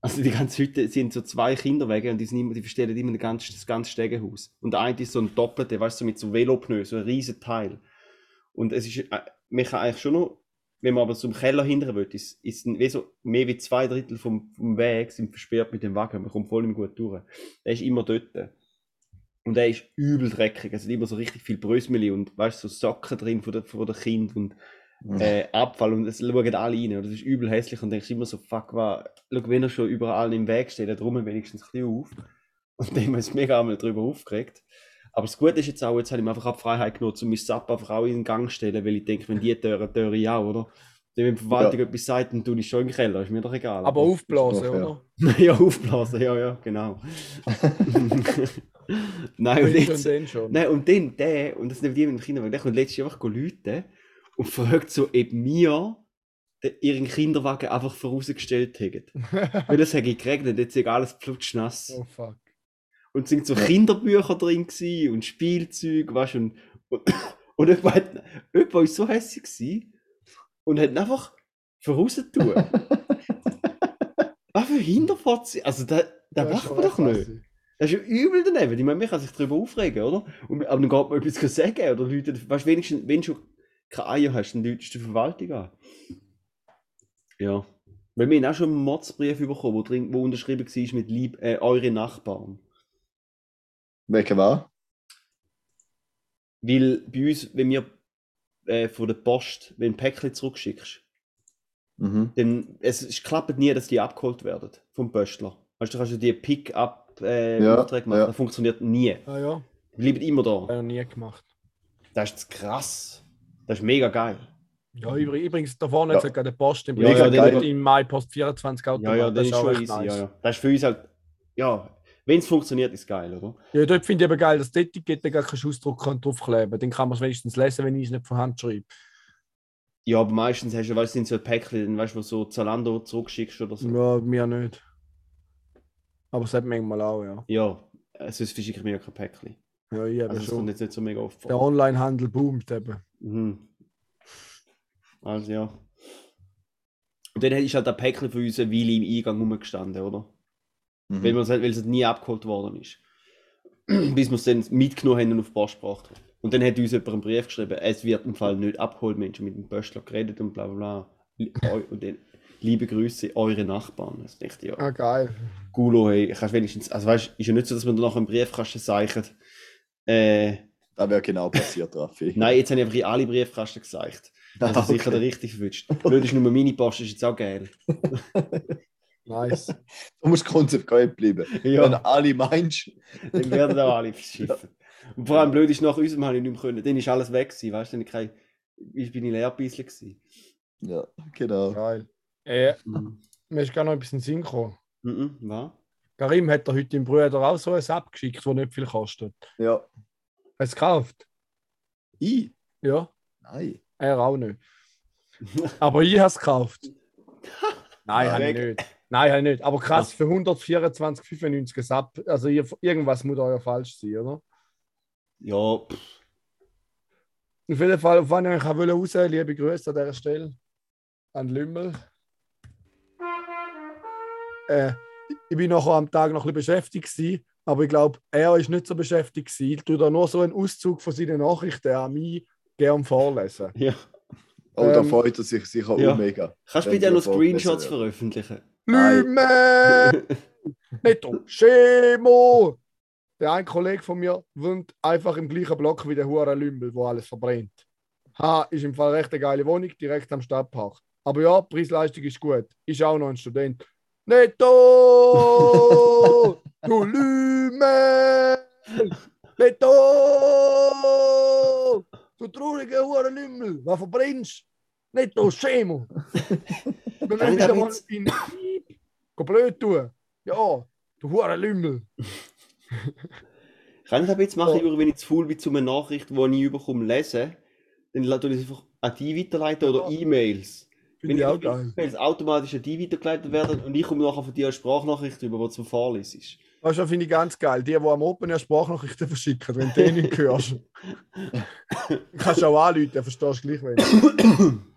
Also die ganze Hütte sind so zwei Kinderwege und die, sind immer, die verstellen immer ganz, das ganze Stegenhaus. Und der eine ist so ein doppelter, weißt du, mit so Velopneu, so ein riesen Teil. Und es ist, äh, man kann eigentlich schon noch, wenn man aber zum Keller hindern will, ist, ist wie so, mehr wie zwei Drittel vom, vom Weg sind versperrt mit dem Wagen. Man kommt voll nicht gut durch. Der ist immer dort. Und er ist übel dreckig. Es sind immer so richtig viel Brösmeli und weißt du, so Socken drin von der, von der Kind und äh, Abfall und es schauen alle rein. Und das ist übel hässlich und denkst immer so, fuck, was, schau, wenn er schon überall im Weg steht, dann drum wenigstens ein bisschen auf. Und dann haben wir uns mega einmal darüber aufgeregt. Aber das Gute ist jetzt auch, jetzt habe ich mir einfach die Freiheit genommen, um mein Sap einfach auch in den Gang zu stellen, weil ich denke, wenn die Türen, Türen ich auch, oder? Dann, wenn die Verwaltung etwas sagt, dann tue ich schon im Keller, ist mir doch egal. Aber aufblasen, Doch, ja. oder? [LAUGHS] ja, aufblasen, ja, ja, genau. [LAUGHS] [LAUGHS] Nein, und jetzt, schon, dann schon. Nein, und dann der, und das nicht die mit dem Kinderwagen, der kommt letztens einfach Leute und fragt so, ob wir den- ihren Kinderwagen einfach vorausgestellt hätten. [LAUGHS] Weil das hätte geregnet, jetzt ist alles flutschnass. Oh fuck. Und es sind so. Kinderbücher drin gewesen und Spielzeug, weißt du, und, und, [COUGHS] und jemand, hat, jemand war so hässlich gewesen und hat einfach vorausgetan. [LAUGHS] Was für Hinterfotze, also da, da macht man doch nicht. assi. Das ist ja übel daneben. Ich meine, man kann sich darüber aufregen, oder? Und, aber dann geht man etwas sagen oder Leute, weißt du, wenigstens, wenn schon keine Eier hast, dann läutest du die Verwaltung an. Ja. Weil wir haben auch schon einen Mordsbrief bekommen, wo, drin, wo unterschrieben war mit Lieb, äh, eure Nachbarn. Wegen was? Weil bei uns, wenn wir äh, von der Post, wenn du ein Päckchen zurückschickst, Mhm. dann es, es klappt nie, dass die abgeholt werden vom Pöstler. Weißt du, du kannst ja die Pick-up äh, Ja, machen, ja. das funktioniert nie. Ah ja, Die bleiben immer da. habe ich noch nie gemacht. Das ist krass. Das ist mega geil. Ja, übrig- übrigens, da vorne Ja. hat es gerade eine Post im Ja, ja, den- im Mai Post 24 Automat. Ja, ja, das ist auch schon easy. nice. Ja. Das ist für uns halt, ja, wenn es funktioniert, ist geil, oder? Ja, dort finde ich eben geil, dass die Etikette gar keinen Ausdruck kann draufkleben Dann kann man es wenigstens lesen, wenn ich es nicht von Hand schreibe. Ja, aber meistens hast du, weißt du, sind so Päckchen, dann weißt du, wo so Zalando zurückschickst oder so. Ja, mir nicht. Aber es hat manchmal auch, ja. Ja, äh, sonst verschicke ich mir ja kein Päckchen. Ja, ich Also, schon. jetzt nicht so mega oft Der vor. Onlinehandel boomt eben. Mhm. Also, ja. Und dann ist halt ein Päckchen für uns eine Weile im Eingang rumgestanden, oder? Mhm. Weil, halt- es nie abgeholt worden ist. [CLEARS THROAT] Bis wir es dann mitgenommen haben und auf die Post gebracht haben. Und dann hat uns jemand einen Brief geschrieben, es wird im Fall nicht abgeholt, Menschen mit dem Pöstler geredet und bla bla bla. [LAUGHS] Und dann, liebe Grüße, eure Nachbarn. Das dachte ich, ja. Ah, geil. Gulo, hey, kannst wenigstens, also weißt, ist ja nicht so, dass man dann nach einem Briefkasten sagt, äh, Das wäre genau passiert, Raffi. [LAUGHS] nein, jetzt habe ich einfach in alle Briefkasten gesagt. Also Ah, sicher der okay. richtig verwünscht. Blöd ist nur meine Post, ist jetzt auch geil. [LAUGHS] Nice. [LAUGHS] Du musst konsequent bleiben. Wenn Ja, alle meinst, dann werden auch alle verschiffen. Und vor allem blöd ist, nach unserem habe ich nicht mehr können. Dann ist alles weg gewesen, weißt du, dann kein, ich bin ich leer ein bisschen gewesen. ja, genau. geil. Äh, Mhm. mir ist gar noch ein bisschen Sinn gekommen. Mhm, was? Karim hat dir heute im Bruder auch so ein App geschickt, das nicht viel kostet. Ja. Hast du es gekauft? Ich? Ja, Nein. er auch nicht. Aber ich habe es gekauft. [LAUGHS] Nein, habe ich nicht. Nein, habe ich nicht. Aber krass, für 124,95 ein App. Also ihr, irgendwas muss da ja falsch sein, oder? Ja, pff, Auf jeden Fall, auf wann ich auch raus wollte, liebe Grüße an dieser Stelle an Lümmel. Äh, ich bin nachher am Tag noch ein bisschen beschäftigt gewesen, aber ich glaube, er ist nicht so beschäftigt gewesen. Ich tue da nur so einen Auszug von seinen Nachrichten an mich gern vorlesen. ja. Oh, da Ähm, freut er sich sicher ja. auch mega. Kannst du bitte noch Screenshots veröffentlichen? Lümmel! Netto! Chemo! Der ein Kollege von mir wohnt einfach im gleichen Block wie der Hure Lümmel, wo alles verbrennt. Ha, ist im Fall recht eine geile Wohnung, direkt am Stadtpark. Aber ja, Preis-Leistung ist gut. Ist auch noch ein Student. Netto! [LAUGHS] du Lümmel! Netto! Du trauriger Hure Lümmel! Was verbrennst? Netto, Chemo! Dann [LAUGHS] Kann ich bist da du mal in blöd tun. Ja, du Hure Lümmel. [LAUGHS] Kann ich das jetzt machen, über wenn ich zu faul bin, zu einer Nachricht, die ich überkomme, lesen? Dann la- tue ich es einfach an die weiterleiten oder Ja. E-Mails. Finde ich auch geil. E-Mails automatisch an die weitergeleitet werden und ich komme nachher von dir eine Sprachnachricht über, die du vorlesest. Das finde ich ganz geil. Die, die am Open Air Sprachnachrichten verschicken, wenn du die nicht hörst. [LAUGHS] kannst du auch anrufen, verstehst du gleich wenn. [COUGHS]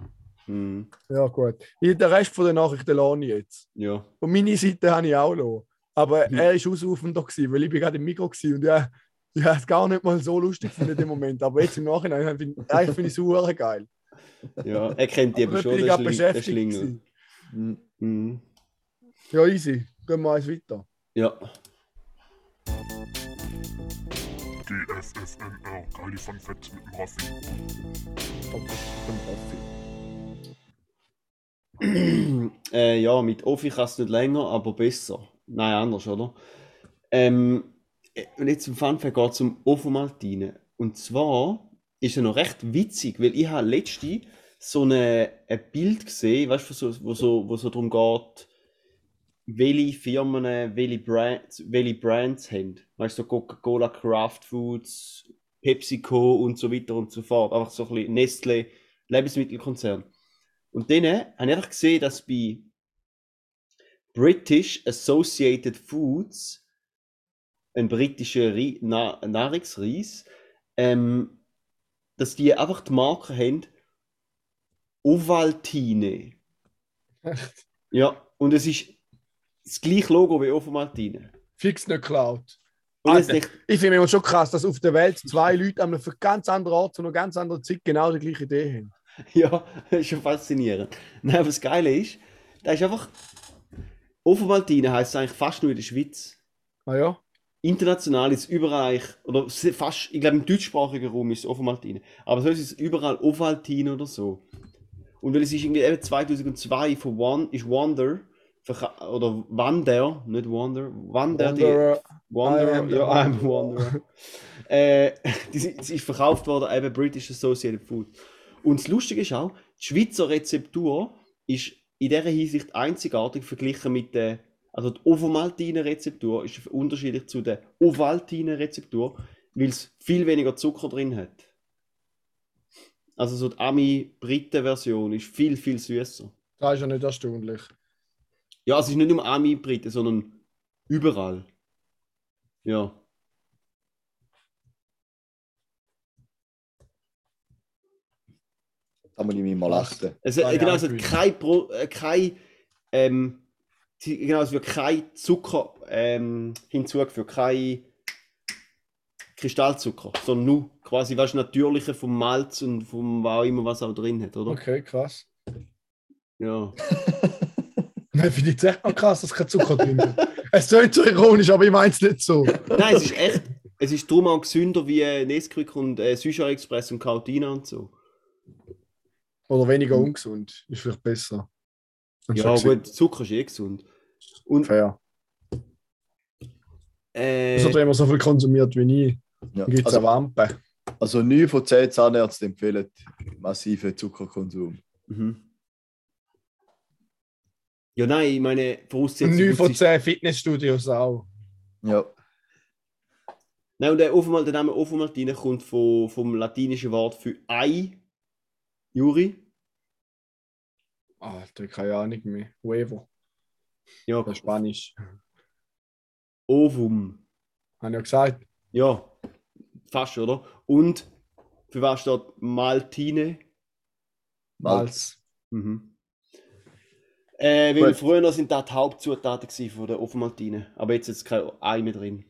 Mhm. Ja, gut. Ich, den Rest von der Nachrichten lohne ich jetzt. Ja. Und meine Seite habe ich auch noch. Aber Mhm. er war ausrufender, gewesen, weil ich bin gerade im Mikro war und ja, ich habe es gar nicht mal so lustig gefunden in dem Moment. Aber jetzt im Nachhinein finde ich, eigentlich finde ich es super geil. [LAUGHS] ja, er kennt die Aber schon, gerade Schling, beschäftigt. Schlingel. Mhm. Mhm. Ja, easy. Gehen wir eins weiter. Ja. GFFNR, geile Fun Facts mit dem Raffi. [CLEARS THROAT] äh, ja, mit Offi kann es nicht länger, aber besser. Nein, anders, oder? Ähm, äh, und jetzt zum Funfact geht es um Ofomaltine. Und zwar ist er noch recht witzig, weil ich habe letzte so eine, ein Bild gesehen, weißt wo so, wo so, wo so darum geht, welche Firmen, welche Brands, welche Brands haben. Weißt du, so Coca-Cola, Kraft Foods, PepsiCo und so weiter und so fort. Einfach so ein bisschen Nestle, Lebensmittelkonzern. Und dann habe ich einfach gesehen, dass bei British Associated Foods, ein britischer Ri Na Nahrungsreis, ähm, dass die einfach die Marke haben Ovaltine. Echt? [LAUGHS] Ja, und es ist das gleiche Logo wie Ovaltine. Fix nicht geklaut. Alter. nicht, Ich finde immer schon krass, dass auf der Welt zwei Leute an einem ganz anderen Ort zu einer ganz anderen Zeit genau die gleiche Idee haben. [LAUGHS] ja, das ist schon faszinierend. Nein, aber das Geile ist, da ist einfach Ovaltine heißt eigentlich fast nur in der Schweiz. Ah ja? International ist überall, oder fast, ich glaube im deutschsprachigen Raum ist es Ovaltine. Aber sonst ist es überall Ovaltine oder so. Und weil es ist irgendwie eben 2002 von One, ist Wonder, oder Wander, nicht Wonder, Wander, die, Wanderer, ja, I'm Wanderer. Äh, [LAUGHS] die, sie ist verkauft worden, eben British Associated Food. Und das Lustige ist auch, die Schweizer Rezeptur ist in dieser Hinsicht einzigartig verglichen mit der, also die Ovomaltine-Rezeptur ist unterschiedlich zu der Ovaltine-Rezeptur, weil es viel weniger Zucker drin hat. Also so die Ami-Briten-Version ist viel, viel süßer. Das ist ja nicht erstaunlich. Ja, es ist nicht nur Ami-Briten, sondern überall. Ja. Da muss ich mich mal achten. Es, äh, genau, es hat kein, Pro, äh, kein ähm, genau, es wird kein Zucker ähm, hinzugefügt, kein Kristallzucker, sondern nur quasi was natürliche vom Malz und vom was auch immer was auch drin hat, oder? Okay, krass. Ja. [LAUGHS] Nein, finde ich echt mal krass, dass kein Zucker drin ist. Es klingt so ironisch, aber ich meine es nicht so. Nein, es ist echt, es ist darum auch gesünder wie äh, Nesquik und äh, Süßer Express und Cautina und so. Oder weniger ungesund. Ist vielleicht besser. Ja, gut, Zucker ist eh gesund. Und Fair. äh, Also, wenn man so viel konsumiert wie ich, Ja. gibt es Also, eine Wampe. also 9 von 10 Zahnärzten empfehlen massiven Zuckerkonsum. mhm. Ja, nein, ich meine, Voraussetzung 9 von ist- 10 Fitnessstudios auch. Ja. Nein, und der, Ovomal, der Name Ovomaltine kommt vom, vom latinischen Wort für Ei. Juri. Alter, keine Ahnung mehr. Huevo. Ja, Das ist Spanisch. Ovum. Habe ich ja gesagt. Ja, fast, oder? Und für was steht Maltine? Malz. Mhm. Äh, weil früher sind das die Hauptzutaten von der Ovomaltine. Aber jetzt ist kein Ei mehr drin.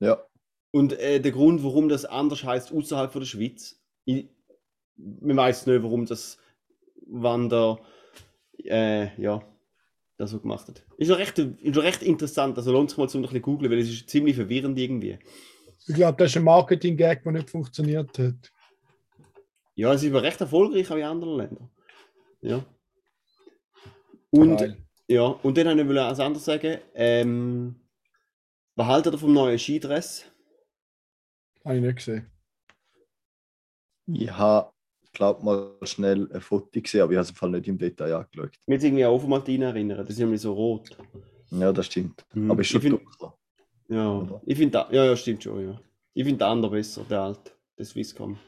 Ja. Und äh, der Grund, warum das anders heißt außerhalb von der Schweiz, ich, man weiß nicht, warum das Wander äh, ja, das so gemacht hat. Ist noch recht, ist noch recht interessant, also lohnt sich mal zum ein bisschen googeln, weil es ist ziemlich verwirrend irgendwie. Ich glaube, das ist ein Marketing-Gag, der nicht funktioniert hat. Ja, es ist aber recht erfolgreich auch in anderen Ländern. Ja. Und, Geil. ja, und dann wollte ich als anderes sagen, ähm, was haltet ihr vom neuen Skidress? Habe ich nicht gesehen. Ich habe, glaube mal schnell ein Foto gesehen, aber ich habe es im Fall nicht im Detail angeschaut. Mir jetzt irgendwie an Ofomaltine erinnern, das ist nämlich so rot. Ja, das stimmt. Mhm. Aber ist schon Ich find- dunkler. Ja, Oder? ich finde, ja, ja, stimmt schon, ja. Ich finde den anderen besser, der alte, der Swisscom.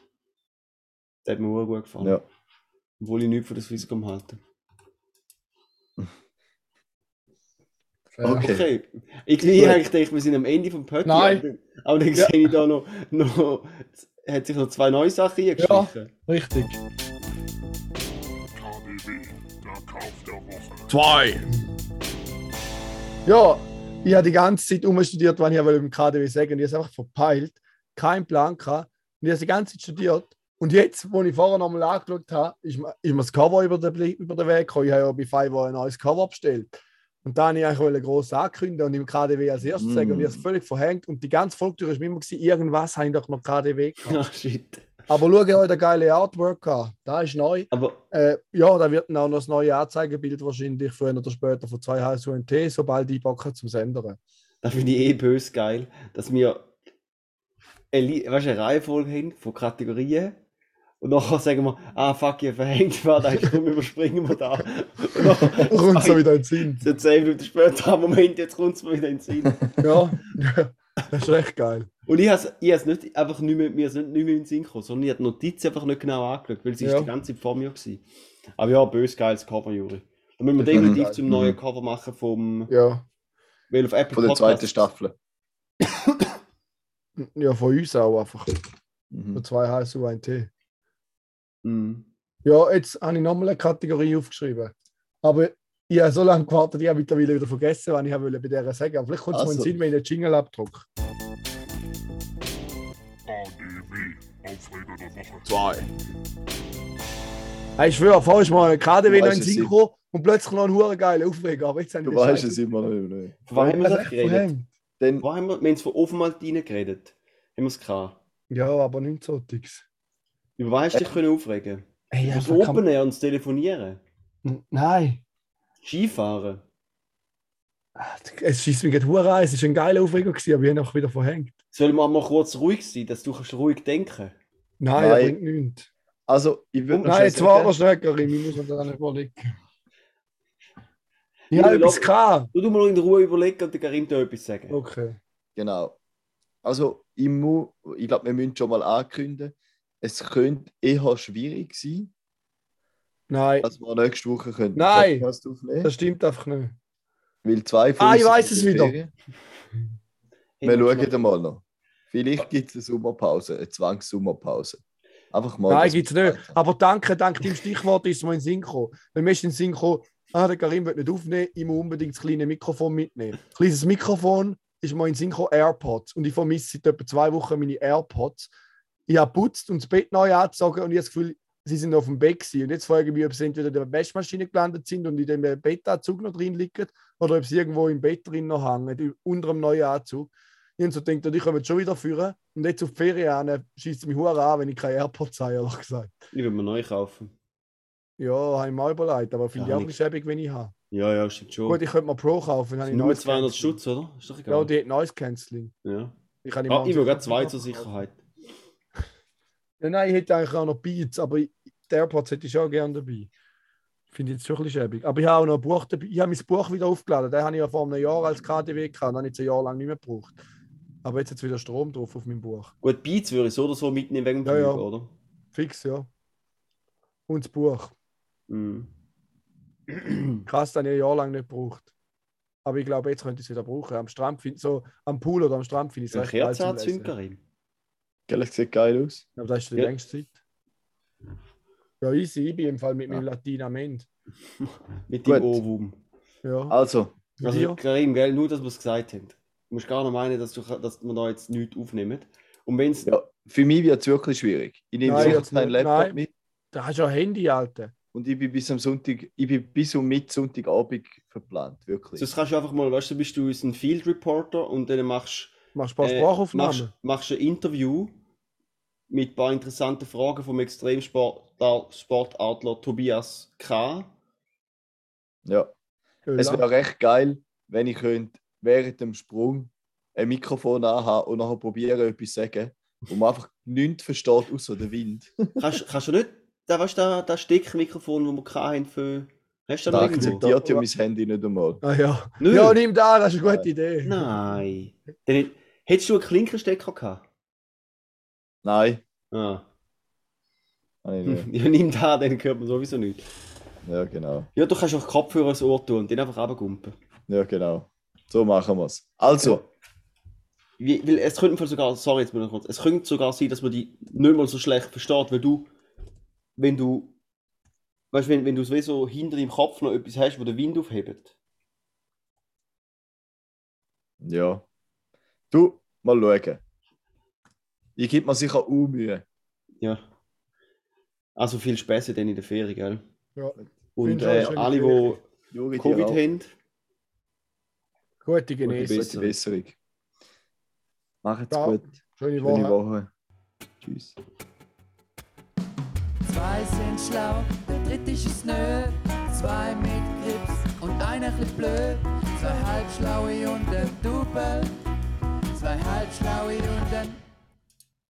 Der hat mir auch gut gefallen. Ja. Obwohl ich nichts von der Swisscom halte. Okay. Okay. Ich, ich denke, wir sind am Ende vom Podcast. Nein. Aber dann Ja. sehe ich da noch, noch hat sich noch zwei neue Sachen eingeschlichen. Richtig. KDW, der Kauf der Woche. Zwei. Ja, ich habe die ganze Zeit umstudiert, was ich wollte im KDW sagen. Und ich habe es einfach verpeilt. Kein Plan gehabt. Und ich habe die ganze Zeit studiert. Und jetzt, wo ich vorher nochmal angeschaut habe, ist mir, ist mir das Cover über den, über den Weg gekommen. Ich habe ja bei Fiverr ein neues Cover bestellt. Und da habe ich eigentlich groß ankündigen und im KDW als erstes Mm. sagen. Und ich habe es völlig verhängt. Und die ganze Folge war immer, gewesen, irgendwas habe ich doch noch KDW gehabt. Ach, [LAUGHS] shit. Aber schau, habe den geile Artwork an. Da ist neu. Aber Äh, ja, da wird dann auch noch das neue Anzeigebild wahrscheinlich früher oder später von zwei HSUNT, sobald die Bock hat zum Sendern. da finde ich eh böse geil, dass wir eine, weißt, eine Reihenfolge haben von Kategorien. Und nachher sagen wir, ah fuck, ihr verhängt war, da komm, überspringen wir da. Und nachher, [LAUGHS] Kommt so wieder in den Sinn. so zehn Minuten später, ah, Moment, jetzt kommt es mir wieder in den Sinn. [LAUGHS] Ja, das ist echt geil. Und ich habe es nicht einfach nicht mehr, mir ist nicht, nicht mehr in den Sinn gekommen, sondern ich habe die Notiz einfach nicht genau angeschaut, weil sie ist Ja. die ganze Zeit vor mir war. Aber ja, bös geiles Cover, Juri. Da müssen wir Das ist definitiv geil. zum neuen Cover machen vom, Ja, weil auf Apple Von der zweiten Podcasts- Staffel. ja von uns auch einfach. Mhm. Von zwei HSUNT. Mhm. Ja, jetzt habe ich nochmal eine Kategorie aufgeschrieben. Aber ich habe so lange gewartet, ich habe mittlerweile wieder vergessen, was ich wollte bei der sagen. Aber vielleicht kommt es mal in den Also. Sinn, wenn ich den Jingle abdrucke. Zwei. Ich schwöre, vorher ist mal ein KDW Du noch in weißt den es Sinn gekommen und plötzlich noch ein hure geiler Aufreger. Aber jetzt haben Du weißt es immer noch nicht. Von haben wir Das geredet? Dann, Wo haben wir, wir haben es von Offenmaltine geredet. Haben wir es gehabt. Ja, aber nicht so Dix. Über was hast du dich können aufregen? Hey, Über das Open Air und das Telefonieren. kann- Nein. Skifahren. Es schießt mich gerade hure an. Es war ein geiler Aufreger, gewesen, aber ich habe ihn auch wieder verhängt. Sollen wir mal kurz ruhig sein, dass du kannst ruhig denken Nein, er Nein. bringt nichts. also, ich würde Nein, jetzt war noch Karim. Ich muss mir da nicht überlegen. Ich Ja, habe etwas gehabt. Du, du mal in Ruhe überlegen und der Karim da etwas sagen. Okay. Genau. Also, ich, ich glaube, wir müssen schon mal ankündigen, es könnte eher schwierig sein, Nein, dass wir nächste Woche können Nein. Podcast aufnehmen das stimmt einfach nicht. Weil zwei von Ah, ich weiss sind es wieder. Ferien. Wir schauen mal noch. Vielleicht gibt es eine Sommerpause, eine Zwangssommerpause. Einfach mal. Nein, gibt es nicht. Aber danke, dank dem Stichwort ist mir in Sinn gekommen. Weil mir ist in den Sinn gekommen, ah, der Karim wird nicht aufnehmen, ich muss unbedingt das kleine Mikrofon mitnehmen. Kleines Mikrofon ist mir in den Sinn gekommen, AirPods. Und ich vermisse seit etwa zwei Wochen meine AirPods. Ich habe putzt und das Bett neu angezogen und ich habe das Gefühl, sie sind auf dem Bett gewesen. Und jetzt frage ich mich, ob sie entweder in der Waschmaschine gelandet sind und in dem Bettanzug noch drin liegen oder ob sie irgendwo im Bett drin noch hängen, unter dem neuen Anzug. Ich habe so gedacht, ich komme schon wieder führen und jetzt auf die Ferien schießt mich hure an, wenn ich keine AirPods habe, ehrlich gesagt. Ich will mir neu kaufen. Ja, habe ich mal überlegt, aber finde Ja, ich auch nix. schäbig, wenn ich habe. Ja, ja, stimmt schon. Gut, ich könnte mal Pro kaufen, dann Nur Noise 200 Cancelling. Stutz, oder? Ist doch Ja, egal. die hat Noise Cancelling. Ja. Ich, Ah, ich will gerade zwei zur Sicherheit. Ja, nein, ich hätte eigentlich auch noch Beats, aber die AirPods hätte ich schon gerne dabei. Finde ich jetzt schon ein bisschen schäbig. Aber ich habe auch noch ein Buch dabei. Ich habe mein Buch wieder aufgeladen. Den habe ich ja vor einem Jahr als KDW gehabt. Den habe ich jetzt ein Jahr lang nicht mehr gebraucht. Aber jetzt hat es wieder Strom drauf auf meinem Buch. Gut, Beats würde ich so oder so mitnehmen wegen dem Ja, ja. Flug, oder? Fix, ja. Und das Buch. Mhm. [CLEARS THROAT] Krass, ich ein Jahr lang nicht gebraucht. Aber ich glaube, jetzt könnte ich es wieder brauchen. Am Strand find, so am Pool oder am Strand finde ich es Eine recht geil Kerze zum anzünden, Lesen. Karim. Gell, sieht geil aus. Aber das ist die Ja. längste Zeit. Ja, easy. Ich bin im Fall mit meinem Latein am Ende. Mit dem Ohrwurm. Ja. Also, Also, dir? Karim, gell, nur, dass wir es gesagt haben. Du musst gar nicht meinen, dass, du, dass wir da jetzt nichts aufnehmen. Und wenn es. ja, für mich wird es wirklich schwierig. Ich nehme sicher keinen nicht. Laptop Nein. mit Da hast du ja ein Handy, Alter. und ich bin bis am Sonntag, ich bin bis um mit Sonntagabend verplant, wirklich. Sonst kannst du einfach mal, weißt du, bist du ein Field Reporter und dann machst Machst du ein paar äh, Sprachaufnahmen? machst, machst ein Interview mit ein paar interessanten Fragen vom Extremsportadler Tobias K. Ja. Es wäre recht geil, wenn ich könnte während dem Sprung ein Mikrofon anhaben und nachher probieren, etwas zu sagen, wo man einfach nichts versteht, außer der Wind. [LAUGHS] Kannst, kannst du nicht, da weißt du, da- das Steckmikrofon, das wir hatten für. Hast du da akzeptiert ja mein Handy nicht einmal. Ah, ja. Nö. ja, nimm da, das ist eine gute Idee. Nein. Dann, hättest du einen Klinkenstecker gehabt? Nein, Ah. habe ich nicht. Ja, nimm da, dann hört man sowieso nicht. Ja, genau. Ja, du kannst auch Kopfhörer ins Ohr tun und den einfach runtergumpen. Ja, genau. So machen wir es. Also, Wie, weil es könnte im sogar, sorry jetzt mal kurz, es könnte sogar sein, dass man die nicht mal so schlecht versteht, weil du, wenn du, weißt du, wenn, wenn du so wie so hinter deinem Kopf noch etwas hast, wo der Wind aufhebt. Ja. Du, mal schauen. Ich gebe mir sicher auch Mühe. Ja. Also viel Spaß dann in der Ferien, gell? Ja. Und äh, alle, die Juri, Covid haben, Gute Genesung. Gute Besserung. Macht's Ciao. gut. Schöne Schöne Woche. Woche. Tschüss. Zwei sind schlau, der dritte ist es nö. Zwei mit Grips und einer chli blöd. Zwei halbschlaue und ein Double. Zwei halbschlaue und ein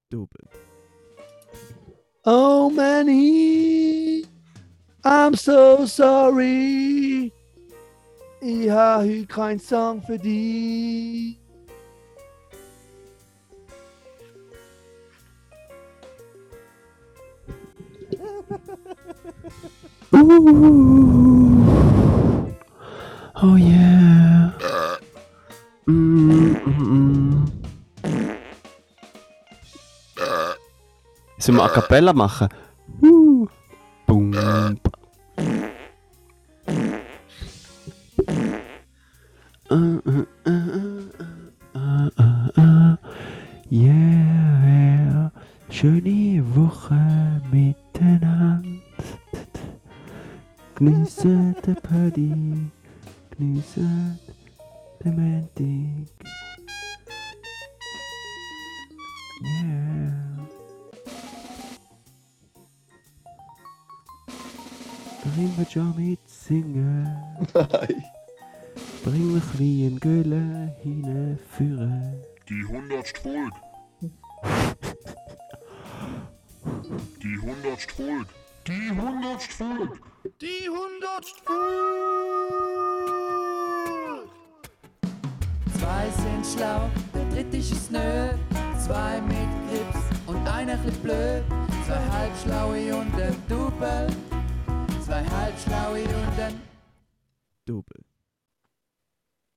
Double. Oh Manny, I'm so sorry. Ich habe heute keinen Song für dich. Oh yeah. Mm, mm, mm. Sollen wir A Cappella machen? Uh. Boom.